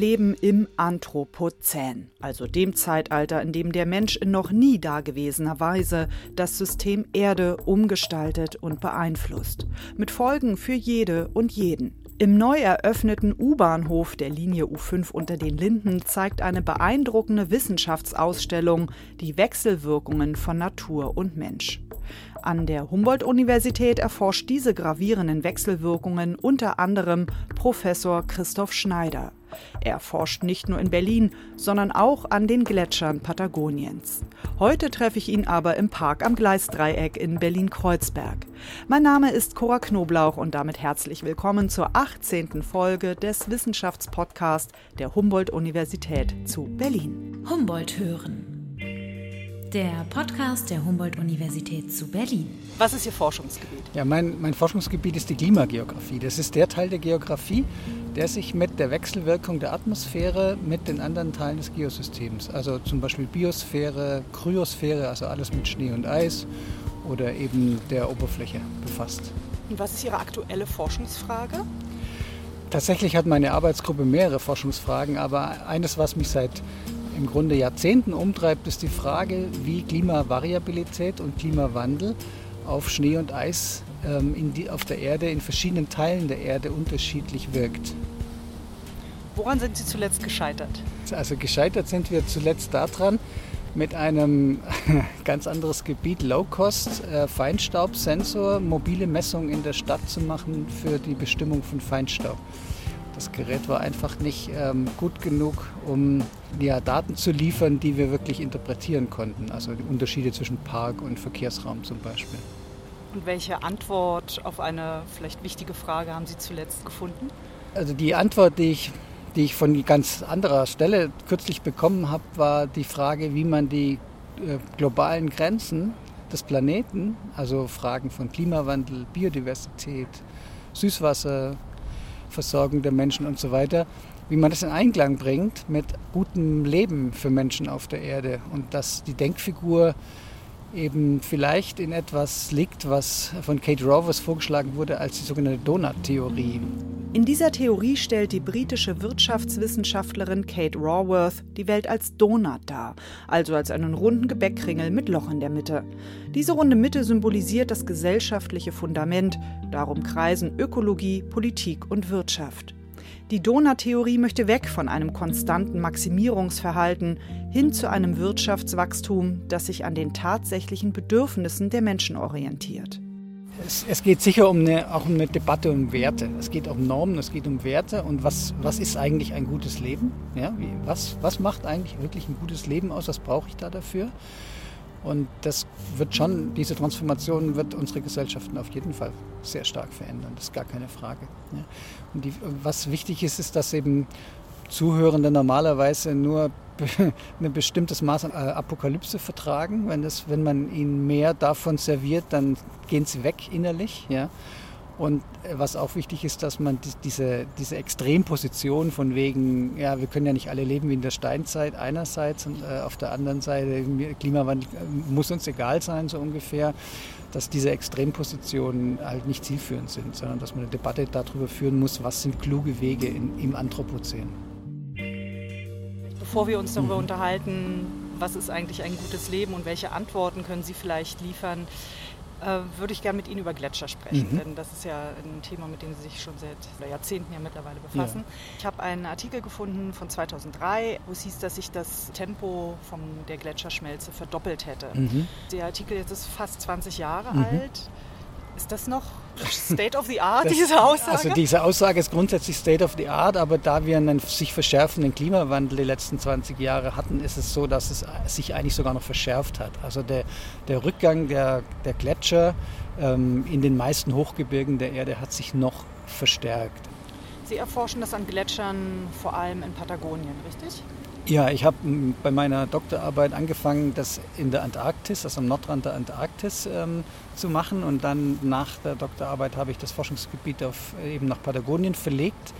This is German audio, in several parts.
Leben im Anthropozän, also dem Zeitalter, in dem der Mensch in noch nie dagewesener Weise das System Erde umgestaltet und beeinflusst, mit Folgen für jede und jeden. Im neu eröffneten U-Bahnhof der Linie U5 unter den Linden zeigt eine beeindruckende Wissenschaftsausstellung die Wechselwirkungen von Natur und Mensch. An der Humboldt-Universität erforscht diese gravierenden Wechselwirkungen unter anderem Professor Christoph Schneider. Er forscht nicht nur in Berlin, sondern auch an den Gletschern Patagoniens. Heute treffe ich ihn aber im Park am Gleisdreieck in Berlin-Kreuzberg. Mein Name ist Cora Knoblauch und damit herzlich willkommen zur 18. Folge des Wissenschaftspodcasts der Humboldt-Universität zu Berlin. Humboldt hören. Der Podcast der Humboldt-Universität zu Berlin. Was ist Ihr Forschungsgebiet? Ja, mein, mein Forschungsgebiet ist die Klimageografie. Das ist der Teil der Geografie, der sich mit der Wechselwirkung der Atmosphäre mit den anderen Teilen des Geosystems, also zum Beispiel Biosphäre, Kryosphäre, also alles mit Schnee und Eis oder eben der Oberfläche befasst. Und was ist Ihre aktuelle Forschungsfrage? Tatsächlich hat meine Arbeitsgruppe mehrere Forschungsfragen, aber eines, was mich seit im Grunde Jahrzehnten umtreibt, ist die Frage, wie Klimavariabilität und Klimawandel auf Schnee und Eis ähm, die, auf der Erde, in verschiedenen Teilen der Erde unterschiedlich wirkt. Woran sind Sie zuletzt gescheitert? Also gescheitert sind wir zuletzt daran, mit einem ganz anderes Gebiet, Low-Cost, äh, Feinstaubsensor, mobile Messungen in der Stadt zu machen für die Bestimmung von Feinstaub. Das Gerät war einfach nicht ähm, gut genug, um ja, Daten zu liefern, die wir wirklich interpretieren konnten. Also die Unterschiede zwischen Park und Verkehrsraum zum Beispiel. Und welche Antwort auf eine vielleicht wichtige Frage haben Sie zuletzt gefunden? Also die Antwort, die ich, die ich von ganz anderer Stelle kürzlich bekommen habe, war die Frage, wie man die äh, globalen Grenzen des Planeten, also Fragen von Klimawandel, Biodiversität, Süßwasser, Versorgung der Menschen und so weiter, wie man das in Einklang bringt mit gutem Leben für Menschen auf der Erde und dass die Denkfigur eben vielleicht in etwas liegt, was von Kate Rovers vorgeschlagen wurde als die sogenannte Donut-Theorie. In dieser Theorie stellt die britische Wirtschaftswissenschaftlerin Kate Raworth die Welt als Donut dar, also als einen runden Gebäckkringel mit Loch in der Mitte. Diese runde Mitte symbolisiert das gesellschaftliche Fundament, darum kreisen Ökologie, Politik und Wirtschaft. Die Donut-Theorie möchte weg von einem konstanten Maximierungsverhalten hin zu einem Wirtschaftswachstum, das sich an den tatsächlichen Bedürfnissen der Menschen orientiert. Es, es geht sicher um eine, auch um eine Debatte um Werte. Es geht um Normen, es geht um Werte und was, was ist eigentlich ein gutes Leben? Ja, wie, was, was macht eigentlich wirklich ein gutes Leben aus? Was brauche ich da dafür? Und das wird schon, diese Transformation wird unsere Gesellschaften auf jeden Fall sehr stark verändern. Das ist gar keine Frage. Ja. Und die, was wichtig ist, ist, dass eben Zuhörende normalerweise nur ein bestimmtes Maß an äh, Apokalypse vertragen. Wenn, das, wenn man ihnen mehr davon serviert, dann gehen sie weg innerlich. Ja. Und äh, was auch wichtig ist, dass man diese, diese Extremposition von wegen, ja, wir können ja nicht alle leben wie in der Steinzeit einerseits und äh, auf der anderen Seite, Klimawandel äh, muss uns egal sein, so ungefähr, dass diese Extrempositionen halt nicht zielführend sind, sondern dass man eine Debatte darüber führen muss, was sind kluge Wege in, im Anthropozän. Bevor wir uns darüber mhm. unterhalten, was ist eigentlich ein gutes Leben und welche Antworten können Sie vielleicht liefern, würde ich gerne mit Ihnen über Gletscher sprechen, mhm. denn das ist ja ein Thema, mit dem Sie sich schon seit Jahrzehnten ja mittlerweile befassen. Ja. Ich habe einen Artikel gefunden von 2003, wo es hieß, dass sich das Tempo von der Gletscherschmelze verdoppelt hätte. Mhm. Der Artikel jetzt ist fast 20 Jahre mhm. alt. Ist das noch State of the Art, das, diese Aussage? Also diese Aussage ist grundsätzlich State of the Art, aber da wir einen sich verschärfenden Klimawandel die letzten 20 Jahre hatten, ist es so, dass es sich eigentlich sogar noch verschärft hat. Also der, der Rückgang der, der Gletscher ähm, in den meisten Hochgebirgen der Erde hat sich noch verstärkt. Sie erforschen das an Gletschern vor allem in Patagonien, richtig? Ja, ich habe bei meiner Doktorarbeit angefangen, das in der Antarktis, also am Nordrand der Antarktis ähm, zu machen. Und dann nach der Doktorarbeit habe ich das Forschungsgebiet auf, eben nach Patagonien verlegt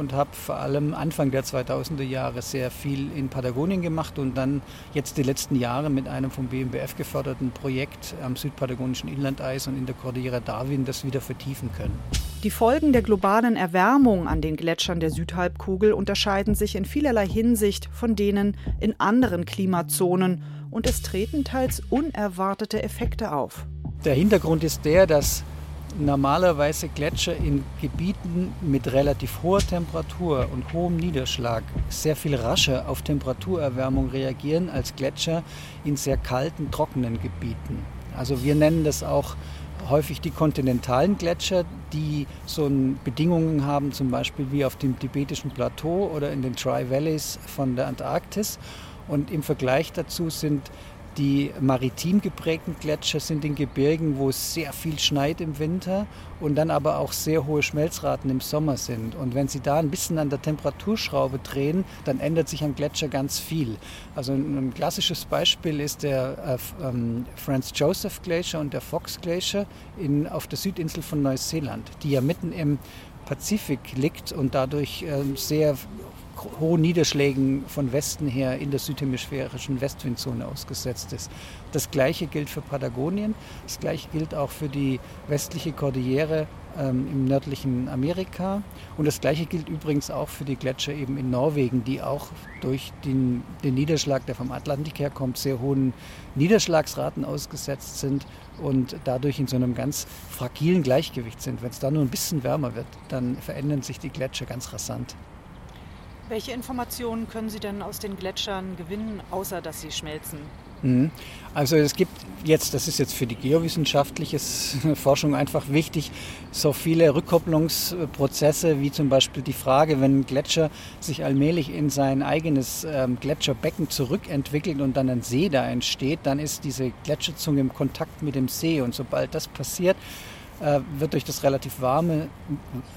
und habe vor allem Anfang der 2000er Jahre sehr viel in Patagonien gemacht und dann jetzt die letzten Jahre mit einem vom BMBF geförderten Projekt am südpatagonischen Inlandeis und in der Cordillera Darwin das wieder vertiefen können. Die Folgen der globalen Erwärmung an den Gletschern der Südhalbkugel unterscheiden sich in vielerlei Hinsicht von denen in anderen Klimazonen und es treten teils unerwartete Effekte auf. Der Hintergrund ist der, dass normalerweise Gletscher in Gebieten mit relativ hoher Temperatur und hohem Niederschlag sehr viel rascher auf Temperaturerwärmung reagieren als Gletscher in sehr kalten, trockenen Gebieten. Also wir nennen das auch häufig die kontinentalen Gletscher, die so Bedingungen haben, zum Beispiel wie auf dem tibetischen Plateau oder in den Tri Valleys von der Antarktis. Und im Vergleich dazu sind die maritim geprägten Gletscher sind in Gebirgen, wo es sehr viel schneit im Winter und dann aber auch sehr hohe Schmelzraten im Sommer sind. Und wenn Sie da ein bisschen an der Temperaturschraube drehen, dann ändert sich am Gletscher ganz viel. Also ein, klassisches Beispiel ist der äh, ähm, Franz Joseph Glacier und der Fox Glacier in, auf der Südinsel von Neuseeland, die ja mitten im Pazifik liegt und dadurch äh, sehr hohen Niederschlägen von Westen her in der südhemisphärischen Westwindzone ausgesetzt ist. Das gleiche gilt für Patagonien, das gleiche gilt auch für die westliche Kordillere ähm, im nördlichen Amerika und das gleiche gilt übrigens auch für die Gletscher eben in Norwegen, die auch durch den, den Niederschlag, der vom Atlantik herkommt, sehr hohen Niederschlagsraten ausgesetzt sind und dadurch in so einem ganz fragilen Gleichgewicht sind. Wenn es da nur ein bisschen wärmer wird, dann verändern sich die Gletscher ganz rasant. Welche Informationen können Sie denn aus den Gletschern gewinnen, außer dass sie schmelzen? Mhm. Also es gibt jetzt, das ist jetzt für die geowissenschaftliche Forschung einfach wichtig, so viele Rückkopplungsprozesse wie zum Beispiel die Frage, wenn ein Gletscher sich allmählich in sein eigenes ähm, Gletscherbecken zurückentwickelt und dann ein See da entsteht, dann ist diese Gletscherzunge im Kontakt mit dem See und sobald das passiert, wird durch das relativ warme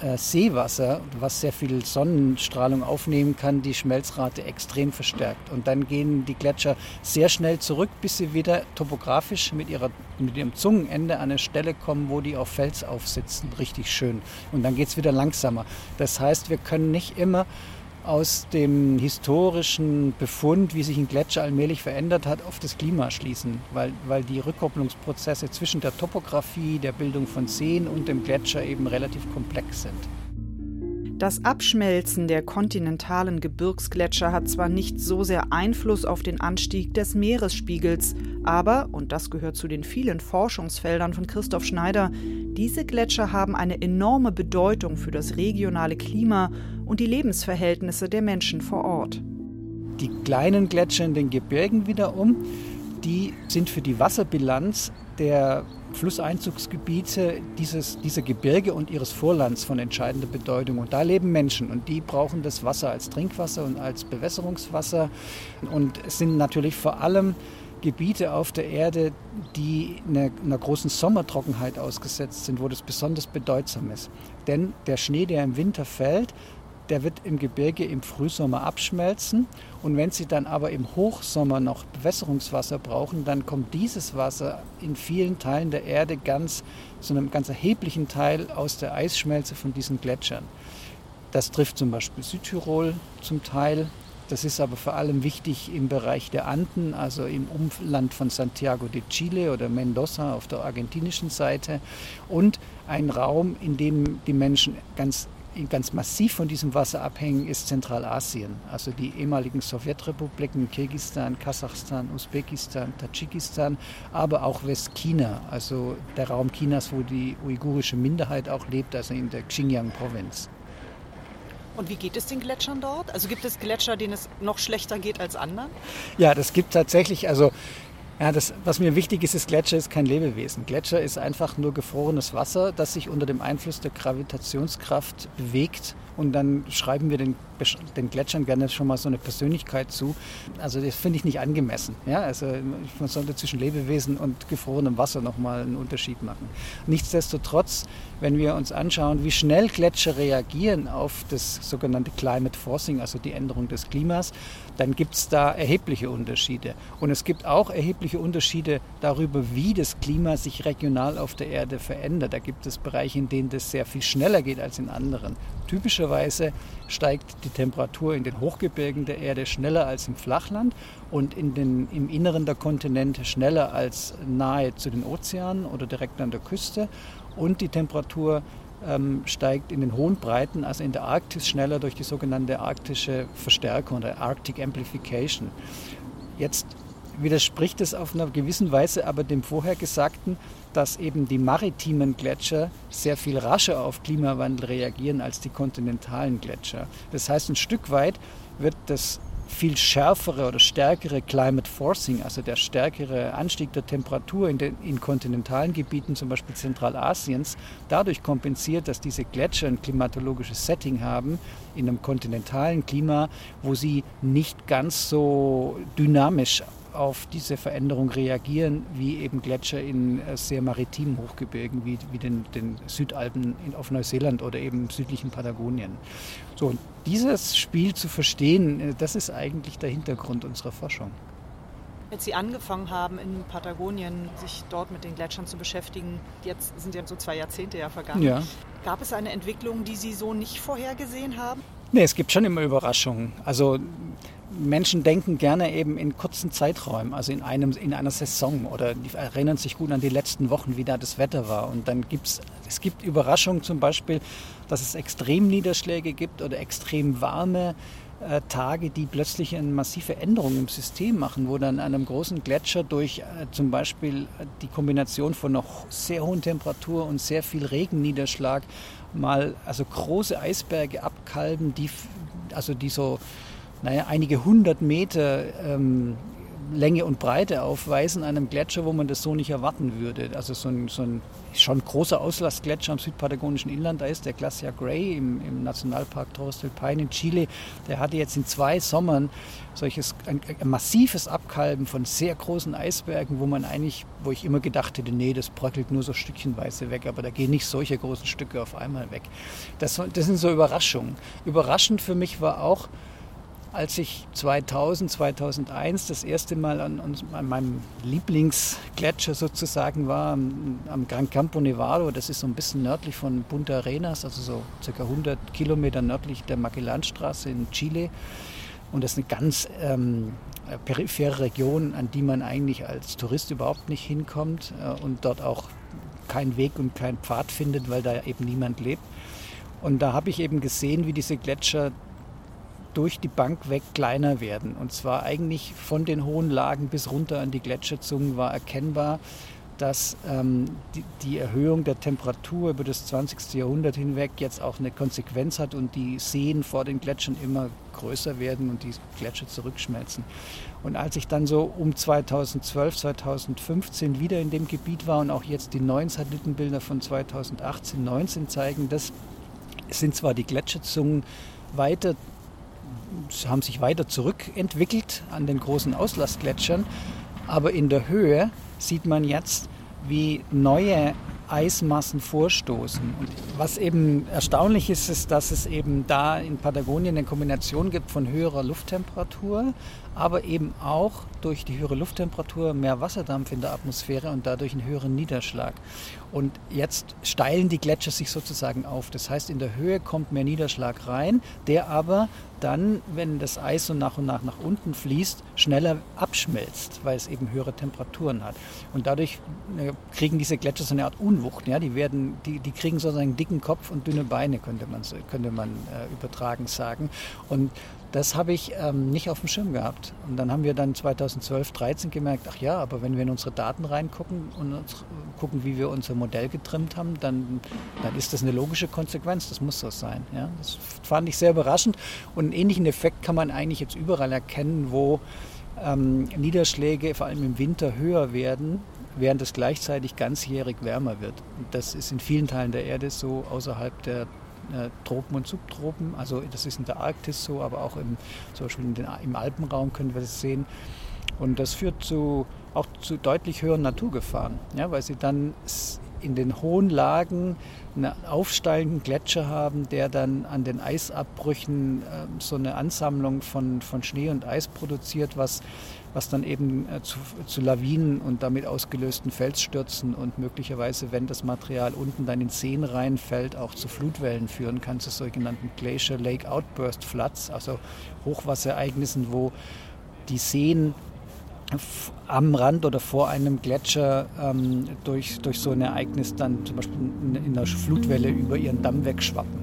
äh, Seewasser, was sehr viel Sonnenstrahlung aufnehmen kann, die Schmelzrate extrem verstärkt. Und dann gehen die Gletscher sehr schnell zurück, bis sie wieder topografisch mit, ihrer, mit ihrem Zungenende an eine Stelle kommen, wo die auf Fels aufsitzen. Richtig schön. Und dann geht es wieder langsamer. Das heißt, wir können nicht immer aus dem historischen Befund, wie sich ein Gletscher allmählich verändert hat, auf das Klima schließen, weil, weil die Rückkopplungsprozesse zwischen der Topographie, der Bildung von Seen und dem Gletscher eben relativ komplex sind. Das Abschmelzen der kontinentalen Gebirgsgletscher hat zwar nicht so sehr Einfluss auf den Anstieg des Meeresspiegels, aber, und das gehört zu den vielen Forschungsfeldern von Christoph Schneider, diese Gletscher haben eine enorme Bedeutung für das regionale Klima und die Lebensverhältnisse der Menschen vor Ort. Die kleinen Gletscher in den Gebirgen wiederum, die sind für die Wasserbilanz der Flusseinzugsgebiete dieses, dieser Gebirge und ihres Vorlands von entscheidender Bedeutung. Und da leben Menschen und die brauchen das Wasser als Trinkwasser und als Bewässerungswasser. Und es sind natürlich vor allem Gebiete auf der Erde, die einer, einer großen Sommertrockenheit ausgesetzt sind, wo das besonders bedeutsam ist. Denn der Schnee, der im Winter fällt, der wird im Gebirge im Frühsommer abschmelzen. Und wenn Sie dann aber im Hochsommer noch Bewässerungswasser brauchen, dann kommt dieses Wasser in vielen Teilen der Erde ganz, zu einem ganz erheblichen Teil aus der Eisschmelze von diesen Gletschern. Das trifft zum Beispiel Südtirol zum Teil. Das ist aber vor allem wichtig im Bereich der Anden, also im Umland von Santiago de Chile oder Mendoza auf der argentinischen Seite. Und ein Raum, in dem die Menschen ganz ganz massiv von diesem Wasser abhängen, ist Zentralasien. Also die ehemaligen Sowjetrepubliken Kirgisistan, Kasachstan, Usbekistan, Tadschikistan, aber auch Westchina, also der Raum Chinas, wo die uigurische Minderheit auch lebt, also in der Xinjiang-Provinz. Und wie geht es den Gletschern dort? Also gibt es Gletscher, denen es noch schlechter geht als anderen? Ja, das gibt tatsächlich. Also ja, das, was mir wichtig ist, ist, Gletscher ist kein Lebewesen. Gletscher ist einfach nur gefrorenes Wasser, das sich unter dem Einfluss der Gravitationskraft bewegt. Und dann schreiben wir den, den Gletschern gerne schon mal so eine Persönlichkeit zu. Also das finde ich nicht angemessen. Ja, also man sollte zwischen Lebewesen und gefrorenem Wasser nochmal einen Unterschied machen. Nichtsdestotrotz, wenn wir uns anschauen, wie schnell Gletscher reagieren auf das sogenannte Climate Forcing, also die Änderung des Klimas, dann gibt es da erhebliche Unterschiede. Und es gibt auch erhebliche Unterschiede darüber, wie das Klima sich regional auf der Erde verändert. Da gibt es Bereiche, in denen das sehr viel schneller geht als in anderen. Typischerweise steigt die Temperatur in den Hochgebirgen der Erde schneller als im Flachland und in den, im Inneren der Kontinente schneller als nahe zu den Ozeanen oder direkt an der Küste. Und die Temperatur ähm, steigt in den hohen Breiten, also in der Arktis, schneller durch die sogenannte arktische Verstärkung oder Arctic Amplification. Jetzt widerspricht es auf einer gewissen Weise aber dem Vorhergesagten, dass eben die maritimen Gletscher sehr viel rascher auf Klimawandel reagieren als die kontinentalen Gletscher. Das heißt, ein Stück weit wird das viel schärfere oder stärkere Climate Forcing, also der stärkere Anstieg der Temperatur in, den, in kontinentalen Gebieten, zum Beispiel Zentralasiens, dadurch kompensiert, dass diese Gletscher ein klimatologisches Setting haben in einem kontinentalen Klima, wo sie nicht ganz so dynamisch auf diese Veränderung reagieren, wie eben Gletscher in äh, sehr maritimen Hochgebirgen, wie, wie den, den Südalpen in, auf Neuseeland oder eben im südlichen Patagonien. So, und dieses Spiel zu verstehen, äh, das ist eigentlich der Hintergrund unserer Forschung. Als Sie angefangen haben, in Patagonien sich dort mit den Gletschern zu beschäftigen, jetzt sind ja so zwei Jahrzehnte ja vergangen, ja. gab es eine Entwicklung, die Sie so nicht vorhergesehen haben? Nee, es gibt schon immer Überraschungen. Also Menschen denken gerne eben in kurzen Zeiträumen, also in, einem, in einer Saison oder die erinnern sich gut an die letzten Wochen, wie da das Wetter war. Und dann gibt es, gibt Überraschungen zum Beispiel, dass es Extremniederschläge gibt oder extrem warme äh, Tage, die plötzlich eine massive Änderung im System machen, wo dann an einem großen Gletscher durch äh, zum Beispiel die Kombination von noch sehr hohen Temperatur und sehr viel Regenniederschlag mal also große Eisberge abkalben, die also die so naja, einige hundert Meter ähm, Länge und Breite aufweisen, einem Gletscher, wo man das so nicht erwarten würde. Also so ein, so ein schon großer Auslastgletscher am südpatagonischen Inland, da ist der Glacier Gray im, im Nationalpark Torres del Paine in Chile. Der hatte jetzt in zwei Sommern solches ein, ein massives Abkalben von sehr großen Eisbergen, wo man eigentlich, wo ich immer gedacht hätte, nee, das bröckelt nur so stückchenweise weg, aber da gehen nicht solche großen Stücke auf einmal weg. Das, das sind so Überraschungen. Überraschend für mich war auch, als ich 2000, 2001 das erste Mal an, an meinem Lieblingsgletscher sozusagen war, am, am, Gran Campo Nevado, das ist so ein bisschen nördlich von Punta Arenas, also so circa 100 Kilometer nördlich der Magellanstraße in Chile. Und das ist eine ganz ähm, periphere Region, an die man eigentlich als Tourist überhaupt nicht hinkommt äh, und dort auch keinen Weg und keinen Pfad findet, weil da eben niemand lebt. Und da habe ich eben gesehen, wie diese Gletscher durch die Bank weg kleiner werden. Und zwar eigentlich von den hohen Lagen bis runter an die Gletscherzungen war erkennbar, dass ähm, die, die, Erhöhung der Temperatur über das 20. Jahrhundert hinweg jetzt auch eine Konsequenz hat und die Seen vor den Gletschern immer größer werden und die Gletscher zurückschmelzen. Und als ich dann so um 2012, 2015 wieder in dem Gebiet war und auch jetzt die neuen Satellitenbilder von 2018, 19 zeigen, das sind zwar die Gletscherzungen weiter haben sich weiter zurückentwickelt an den großen Auslastgletschern. Aber in der Höhe sieht man jetzt, wie neue Eismassen vorstoßen. Und was eben erstaunlich ist, ist, dass es eben da in Patagonien eine Kombination gibt von höherer Lufttemperatur, aber eben auch durch die höhere Lufttemperatur mehr Wasserdampf in der Atmosphäre und dadurch einen höheren Niederschlag. Und jetzt steilen die Gletscher sich sozusagen auf. Das heißt, in der Höhe kommt mehr Niederschlag rein, der aber dann, wenn das Eis so nach und nach nach unten fließt, schneller abschmelzt, weil es eben höhere Temperaturen hat. Und dadurch äh, kriegen diese Gletscher so eine Art Unwucht. Ja? Die, werden, die, die kriegen sozusagen einen dicken Kopf und dünne Beine, könnte man, könnte man äh, übertragen sagen. Und das habe ich ähm, nicht auf dem Schirm gehabt. Und dann haben wir dann 2012, 2013 gemerkt, ach ja, aber wenn wir in unsere Daten reingucken und uns, gucken, wie wir unser Modell getrimmt haben, dann, dann ist das eine logische Konsequenz. Das muss so sein. Ja? Das fand ich sehr überraschend. Und einen ähnlichen Effekt kann man eigentlich jetzt überall erkennen, wo ähm, Niederschläge vor allem im Winter höher werden, während es gleichzeitig ganzjährig wärmer wird. Und das ist in vielen Teilen der Erde so, außerhalb der äh, Tropen und Subtropen. Also das ist in der Arktis so, aber auch im, zum Beispiel den, im Alpenraum können wir das sehen. Und das führt zu, auch zu deutlich höheren Naturgefahren, ja, weil sie dann in den hohen Lagen einen aufsteigenden Gletscher haben, der dann an den Eisabbrüchen äh, so eine Ansammlung von, von Schnee und Eis produziert, was, was dann eben äh, zu, zu, Lawinen und damit ausgelösten Felsstürzen und möglicherweise, wenn das Material unten dann in Seen reinfällt, auch zu Flutwellen führen kann, zu sogenannten Glacier Lake Outburst Floods, also Hochwasserereignissen, wo die Seen am Rand oder vor einem Gletscher ähm, durch, durch so ein Ereignis dann zum Beispiel in einer Flutwelle über ihren Damm wegschwappen.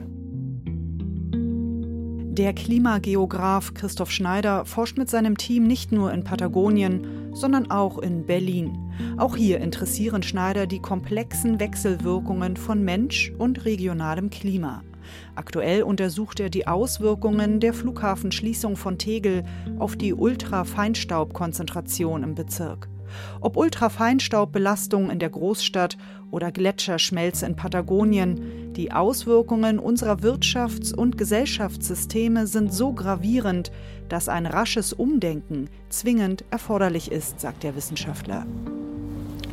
Der Klimageograf Christoph Schneider forscht mit seinem Team nicht nur in Patagonien, sondern auch in Berlin. Auch hier interessieren Schneider die komplexen Wechselwirkungen von Mensch und regionalem Klima. Aktuell untersucht er die Auswirkungen der Flughafenschließung von Tegel auf die Ultrafeinstaubkonzentration im Bezirk. Ob Ultrafeinstaubbelastung in der Großstadt oder Gletscherschmelze in Patagonien, die Auswirkungen unserer Wirtschafts- und Gesellschaftssysteme sind so gravierend, dass ein rasches Umdenken zwingend erforderlich ist, sagt der Wissenschaftler.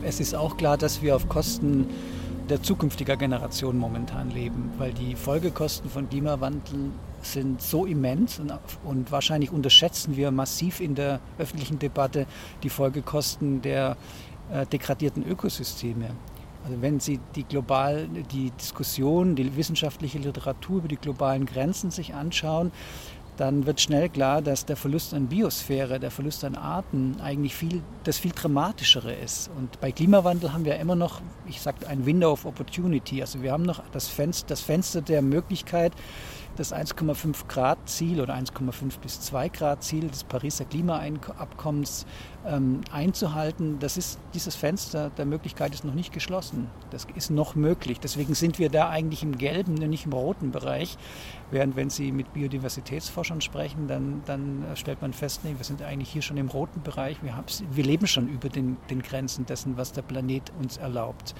Es ist auch klar, dass wir auf Kosten der zukünftiger Generation momentan leben, weil die Folgekosten von Klimawandel sind so immens und, und, wahrscheinlich unterschätzen wir massiv in der öffentlichen Debatte die Folgekosten der äh, degradierten Ökosysteme. Also wenn Sie die global die Diskussion, die wissenschaftliche Literatur über die globalen Grenzen sich anschauen, dann wird schnell klar, dass der Verlust an Biosphäre, der Verlust an Arten eigentlich viel, das viel dramatischere ist. Und bei Klimawandel haben wir immer noch, ich sage, ein Window of Opportunity. Also wir haben noch das Fenster, das Fenster der Möglichkeit, das 1,5 Grad Ziel oder 1,5 bis 2 Grad Ziel des Pariser Klimaabkommens ähm, einzuhalten, das ist dieses Fenster der Möglichkeit ist noch nicht geschlossen. Das ist noch möglich. Deswegen sind wir da eigentlich im gelben und nicht im roten Bereich. Während wenn Sie mit Biodiversitätsforschern sprechen, dann, dann stellt man fest, nee, wir sind eigentlich hier schon im roten Bereich. Wir, wir leben schon über den, den Grenzen dessen, was der Planet uns erlaubt.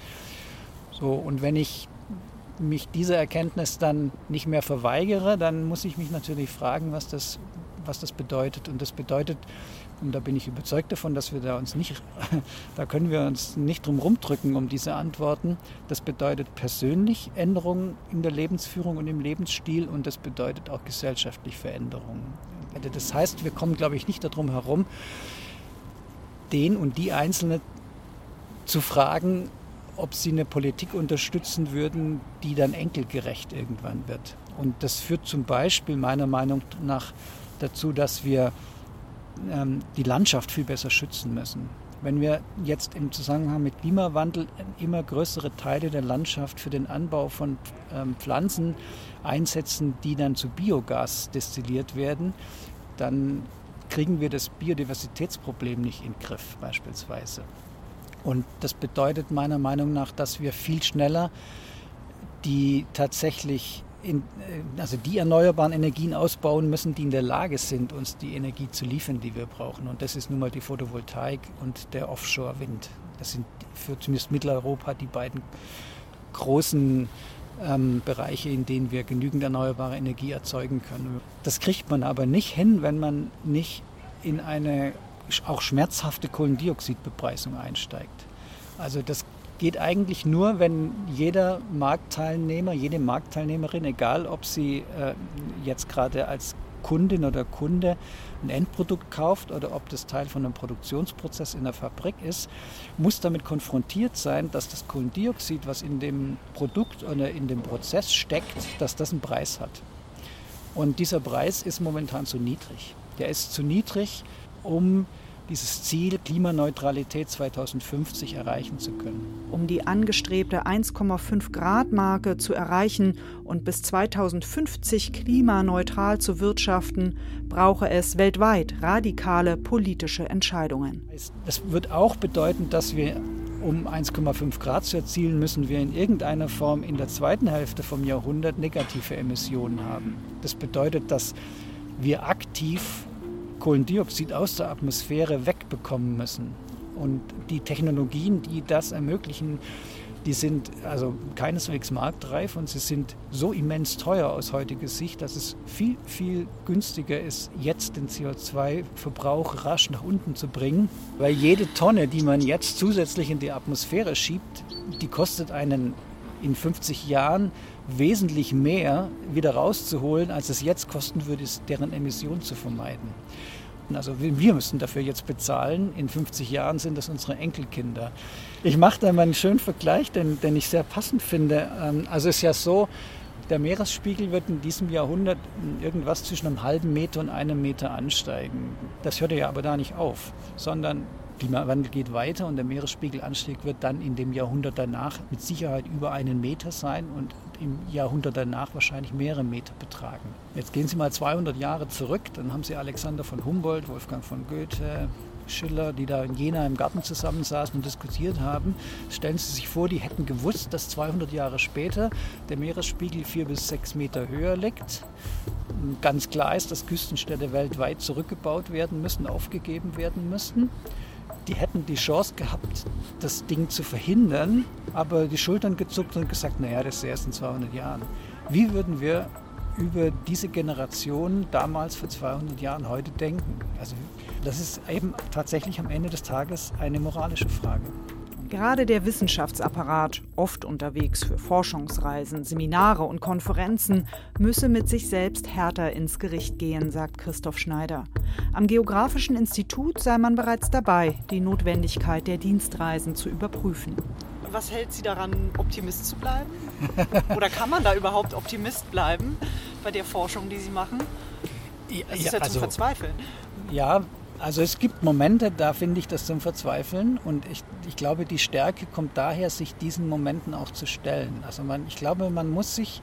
So, und wenn ich mich dieser Erkenntnis dann nicht mehr verweigere, dann muss ich mich natürlich fragen, was das, was das bedeutet. Und das bedeutet, und da bin ich überzeugt davon, dass wir da uns nicht, da können wir uns nicht drum rumdrücken um diese Antworten. Das bedeutet persönlich Änderungen in der Lebensführung und im Lebensstil und das bedeutet auch gesellschaftlich Veränderungen. Also das heißt, wir kommen, glaube ich, nicht darum herum, den und die Einzelne zu fragen, ob sie eine Politik unterstützen würden, die dann enkelgerecht irgendwann wird. Und das führt zum Beispiel meiner Meinung nach dazu, dass wir ähm, die Landschaft viel besser schützen müssen. Wenn wir jetzt im Zusammenhang mit Klimawandel immer größere Teile der Landschaft für den Anbau von ähm, Pflanzen einsetzen, die dann zu Biogas destilliert werden, dann kriegen wir das Biodiversitätsproblem nicht in den Griff beispielsweise. Und das bedeutet meiner Meinung nach, dass wir viel schneller die tatsächlich in, äh, also die erneuerbaren Energien ausbauen müssen, die in der Lage sind, uns die Energie zu liefern, die wir brauchen. Und das ist nun mal die Photovoltaik und der Offshore-Wind. Das sind für zumindest Mitteleuropa die beiden großen ähm, Bereiche, in denen wir genügend erneuerbare Energie erzeugen können. Das kriegt man aber nicht hin, wenn man nicht in eine auch schmerzhafte Kohlendioxidbepreisung einsteigt. Also das geht eigentlich nur, wenn jeder Marktteilnehmer, jede Marktteilnehmerin, egal ob sie äh, jetzt gerade als Kundin oder Kunde ein Endprodukt kauft oder ob das Teil von einem Produktionsprozess in der Fabrik ist, muss damit konfrontiert sein, dass das Kohlendioxid, was in dem Produkt oder in dem Prozess steckt, dass das einen Preis hat. Und dieser Preis ist momentan zu niedrig. Der ist zu niedrig, um dieses Ziel Klimaneutralität 2050 erreichen zu können. Um die angestrebte 1,5 Grad Marke zu erreichen und bis 2050 klimaneutral zu wirtschaften, brauche es weltweit radikale politische Entscheidungen. Das wird auch bedeuten, dass wir um 1,5 Grad zu erzielen, müssen wir in irgendeiner Form in der zweiten Hälfte vom Jahrhundert negative Emissionen haben. Das bedeutet, dass wir aktiv Kohlendioxid aus der Atmosphäre wegbekommen müssen. Und die Technologien, die das ermöglichen, die sind also keineswegs marktreif und sie sind so immens teuer aus heutiger Sicht, dass es viel, viel günstiger ist, jetzt den CO2-Verbrauch rasch nach unten zu bringen, weil jede Tonne, die man jetzt zusätzlich in die Atmosphäre schiebt, die kostet einen in 50 Jahren wesentlich mehr wieder rauszuholen, als es jetzt kosten würde, deren Emission zu vermeiden. Also wir müssen dafür jetzt bezahlen. In 50 Jahren sind das unsere Enkelkinder. Ich mache da mal einen schönen Vergleich, den, den ich sehr passend finde. Ähm, also es ist ja so, der Meeresspiegel wird in diesem Jahrhundert irgendwas zwischen einem halben Meter und einem Meter ansteigen. Das hört ja aber da nicht auf, sondern Klimawandel geht weiter und der Meeresspiegelanstieg wird dann in dem Jahrhundert danach mit Sicherheit über einen Meter sein und im Jahrhundert danach wahrscheinlich mehrere Meter betragen. Jetzt gehen Sie mal 200 Jahre zurück, dann haben Sie Alexander von Humboldt, Wolfgang von Goethe, Schiller, die da in Jena im Garten zusammensaßen und diskutiert haben. Stellen Sie sich vor, die hätten gewusst, dass 200 Jahre später der Meeresspiegel vier bis sechs Meter höher liegt. Ganz klar ist, dass Küstenstädte weltweit zurückgebaut werden müssen, aufgegeben werden müssten die hätten die Chance gehabt, das Ding zu verhindern, aber die Schultern gezuckt und gesagt, naja, das ist erst in 200 Jahren. Wie würden wir über diese Generation damals vor 200 Jahren heute denken? Also das ist eben tatsächlich am Ende des Tages eine moralische Frage. Gerade der Wissenschaftsapparat, oft unterwegs für Forschungsreisen, Seminare und Konferenzen, müsse mit sich selbst härter ins Gericht gehen, sagt Christoph Schneider. Am Geografischen Institut sei man bereits dabei, die Notwendigkeit der Dienstreisen zu überprüfen. Was hält Sie daran, Optimist zu bleiben? Oder kann man da überhaupt Optimist bleiben bei der Forschung, die Sie machen? Das ist ja, ja also, zum Verzweifeln. Ja, also es gibt Momente, da finde ich das zum Verzweifeln und ich, ich glaube, die Stärke kommt daher, sich diesen Momenten auch zu stellen. Also man, ich glaube, man muss sich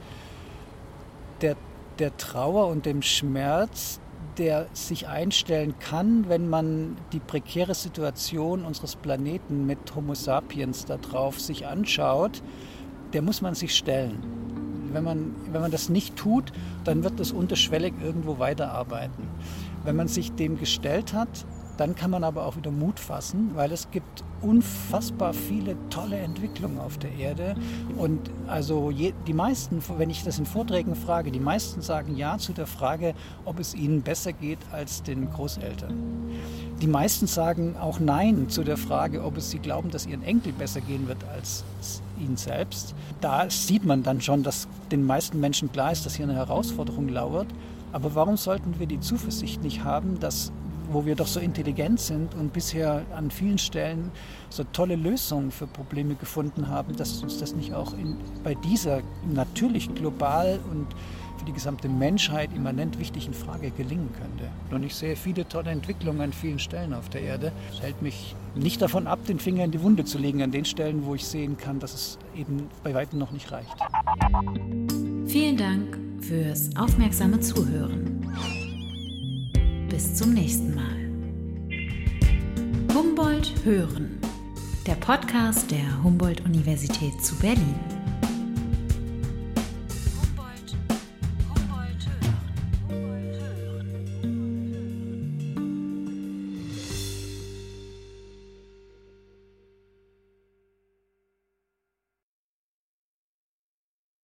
der, der Trauer und dem Schmerz, der sich einstellen kann, wenn man die prekäre Situation unseres Planeten mit Homo sapiens da drauf sich anschaut, der muss man sich stellen. Wenn man, wenn man das nicht tut, dann wird das unterschwellig irgendwo weiterarbeiten. Wenn man sich dem gestellt hat, dann kann man aber auch wieder Mut fassen, weil es gibt unfassbar viele tolle Entwicklungen auf der Erde. Und also je, die meisten, wenn ich das in Vorträgen frage, die meisten sagen ja zu der Frage, ob es ihnen besser geht als den Großeltern. Die meisten sagen auch nein zu der Frage, ob es sie glauben, dass ihren Enkel besser gehen wird als ihnen selbst. Da sieht man dann schon, dass den meisten Menschen klar ist, dass hier eine Herausforderung lauert. Aber warum sollten wir die Zuversicht nicht haben, dass wo wir doch so intelligent sind und bisher an vielen Stellen so tolle Lösungen für Probleme gefunden haben, dass uns das nicht auch in, bei dieser natürlich global und für die gesamte Menschheit immanent wichtigen Frage gelingen könnte. Und ich sehe viele tolle Entwicklungen an vielen Stellen auf der Erde. Es hält mich nicht davon ab, den Finger in die Wunde zu legen, an den Stellen, wo ich sehen kann, dass es eben bei weitem noch nicht reicht. Vielen Dank fürs aufmerksame Zuhören. Bis zum nächsten Mal. Humboldt Hören, der Podcast der Humboldt-Universität zu Berlin.